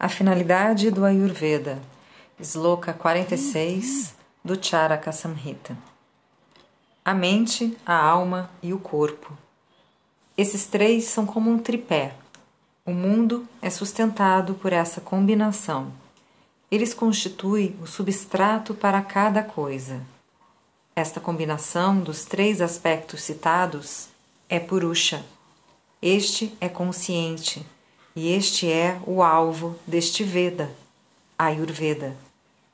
A finalidade do Ayurveda. Sloka 46 do Charaka Samhita. A mente, a alma e o corpo. Esses três são como um tripé. O mundo é sustentado por essa combinação. Eles constituem o substrato para cada coisa. Esta combinação dos três aspectos citados é Purusha. Este é consciente e este é o alvo deste Veda, Ayurveda.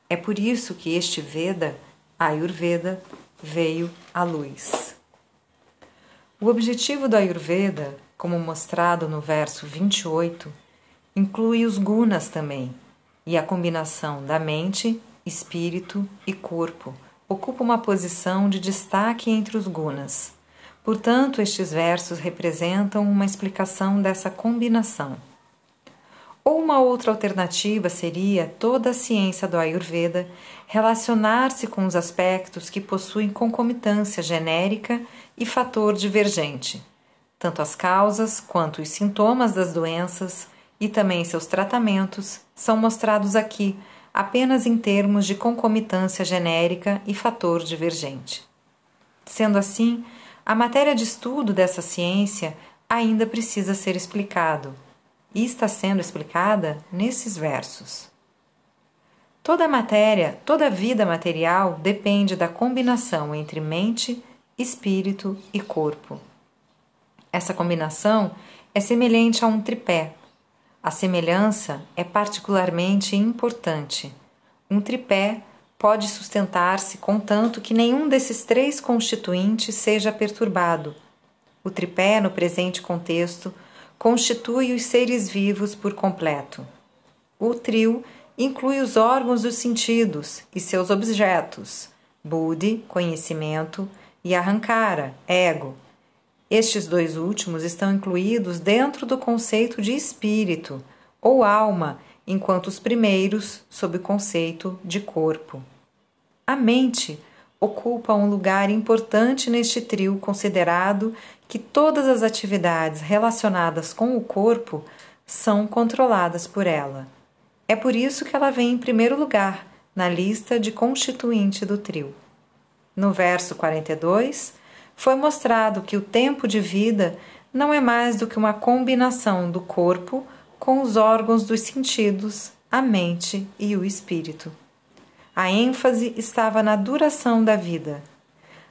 É por isso que este Veda, Ayurveda, veio à luz. O objetivo do Ayurveda, como mostrado no verso 28, inclui os gunas também, e a combinação da mente, espírito e corpo ocupa uma posição de destaque entre os gunas. Portanto, estes versos representam uma explicação dessa combinação. Ou uma outra alternativa seria toda a ciência do Ayurveda relacionar-se com os aspectos que possuem concomitância genérica e fator divergente, tanto as causas quanto os sintomas das doenças e também seus tratamentos são mostrados aqui apenas em termos de concomitância genérica e fator divergente. Sendo assim, a matéria de estudo dessa ciência ainda precisa ser explicado e está sendo explicada nesses versos. Toda matéria, toda vida material depende da combinação entre mente, espírito e corpo. Essa combinação é semelhante a um tripé. A semelhança é particularmente importante. Um tripé pode sustentar-se contanto que nenhum desses três constituintes seja perturbado. O tripé, no presente contexto, constitui os seres vivos por completo. O trio inclui os órgãos dos sentidos e seus objetos, Buddhi, conhecimento, e Ahankara, ego. Estes dois últimos estão incluídos dentro do conceito de espírito ou alma, enquanto os primeiros sob o conceito de corpo. A mente ocupa um lugar importante neste trio, considerado que todas as atividades relacionadas com o corpo são controladas por ela. É por isso que ela vem em primeiro lugar na lista de constituinte do trio. No verso 42, foi mostrado que o tempo de vida não é mais do que uma combinação do corpo com os órgãos dos sentidos, a mente e o espírito. A ênfase estava na duração da vida.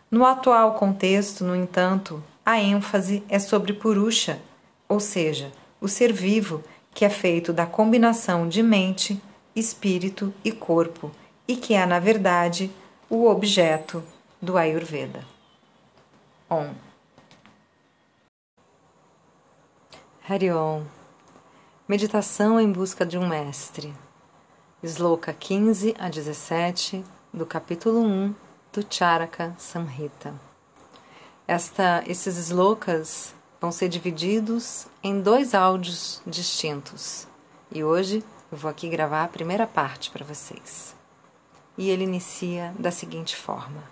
No atual contexto, no entanto, a ênfase é sobre Purusha, ou seja, o ser vivo que é feito da combinação de mente, espírito e corpo e que é, na verdade, o objeto do Ayurveda. Om. Hariom. Meditação em busca de um mestre. Sloka 15 a 17 do capítulo 1 do Charaka Samhita. Esta, esses slokas vão ser divididos em dois áudios distintos e hoje eu vou aqui gravar a primeira parte para vocês. E ele inicia da seguinte forma: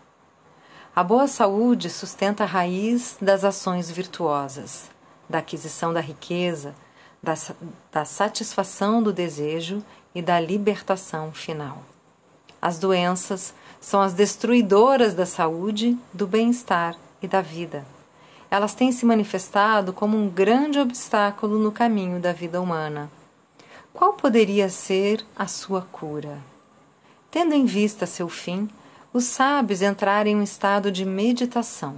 A boa saúde sustenta a raiz das ações virtuosas, da aquisição da riqueza, da, da satisfação do desejo e da libertação final. As doenças são as destruidoras da saúde, do bem-estar e da vida. Elas têm se manifestado como um grande obstáculo no caminho da vida humana. Qual poderia ser a sua cura? Tendo em vista seu fim, os sábios entraram em um estado de meditação.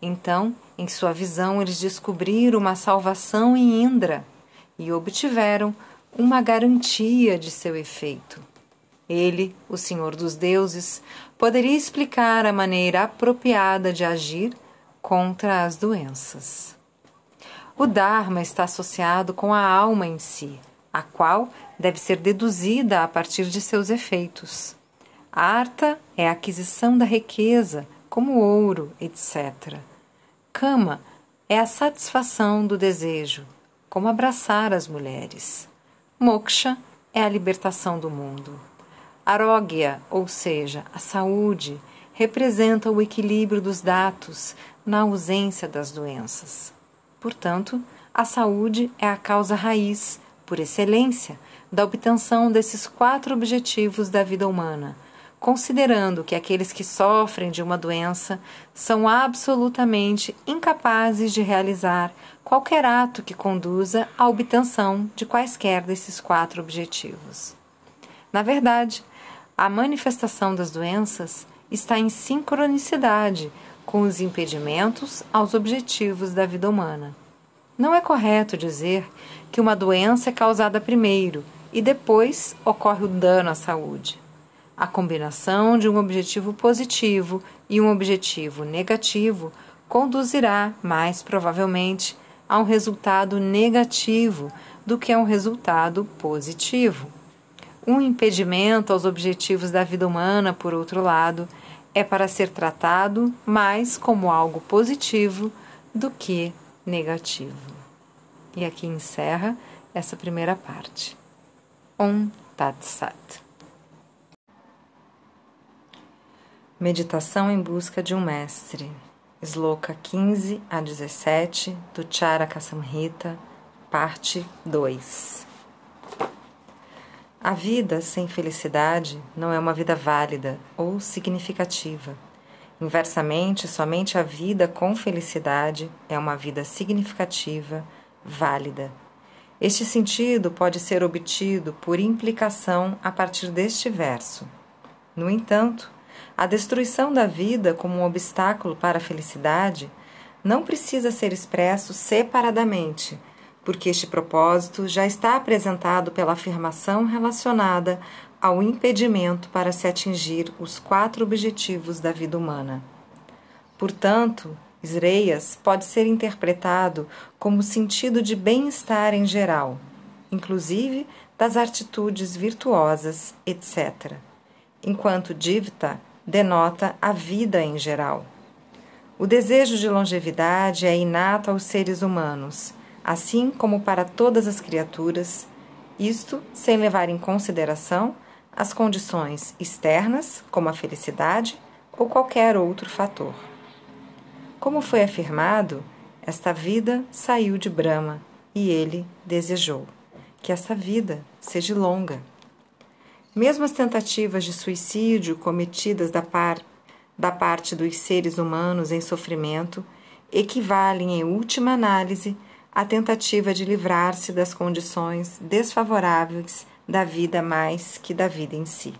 Então, em sua visão, eles descobriram uma salvação em Indra e obtiveram uma garantia de seu efeito. Ele, o Senhor dos Deuses, poderia explicar a maneira apropriada de agir contra as doenças. O Dharma está associado com a alma em si, a qual deve ser deduzida a partir de seus efeitos. Arta é a aquisição da riqueza, como ouro, etc. Kama é a satisfação do desejo, como abraçar as mulheres. Moksha é a libertação do mundo. Arogya, ou seja, a saúde, representa o equilíbrio dos datos na ausência das doenças. Portanto, a saúde é a causa raiz por excelência, da obtenção desses quatro objetivos da vida humana, considerando que aqueles que sofrem de uma doença são absolutamente incapazes de realizar qualquer ato que conduza à obtenção de quaisquer desses quatro objetivos. Na verdade, a manifestação das doenças está em sincronicidade com os impedimentos aos objetivos da vida humana. Não é correto dizer que uma doença é causada primeiro e depois ocorre o dano à saúde. A combinação de um objetivo positivo e um objetivo negativo conduzirá, mais provavelmente, a um resultado negativo do que a um resultado positivo. Um impedimento aos objetivos da vida humana, por outro lado, é para ser tratado mais como algo positivo do que negativo. E aqui encerra essa primeira parte. Om Tat Sat. Meditação em busca de um mestre. Sloka 15 a 17 do Charaka Samhita, parte 2. A vida sem felicidade não é uma vida válida ou significativa. Inversamente, somente a vida com felicidade é uma vida significativa, válida. Este sentido pode ser obtido por implicação a partir deste verso. No entanto, a destruição da vida como um obstáculo para a felicidade não precisa ser expresso separadamente porque este propósito já está apresentado pela afirmação relacionada ao impedimento para se atingir os quatro objetivos da vida humana. Portanto, Sreias pode ser interpretado como sentido de bem-estar em geral, inclusive das atitudes virtuosas, etc., enquanto Divta denota a vida em geral. O desejo de longevidade é inato aos seres humanos assim como para todas as criaturas, isto sem levar em consideração as condições externas, como a felicidade ou qualquer outro fator. Como foi afirmado, esta vida saiu de Brahma e ele desejou que essa vida seja longa. Mesmo as tentativas de suicídio cometidas da, par, da parte dos seres humanos em sofrimento equivalem, em última análise, a tentativa de livrar-se das condições desfavoráveis da vida mais que da vida em si.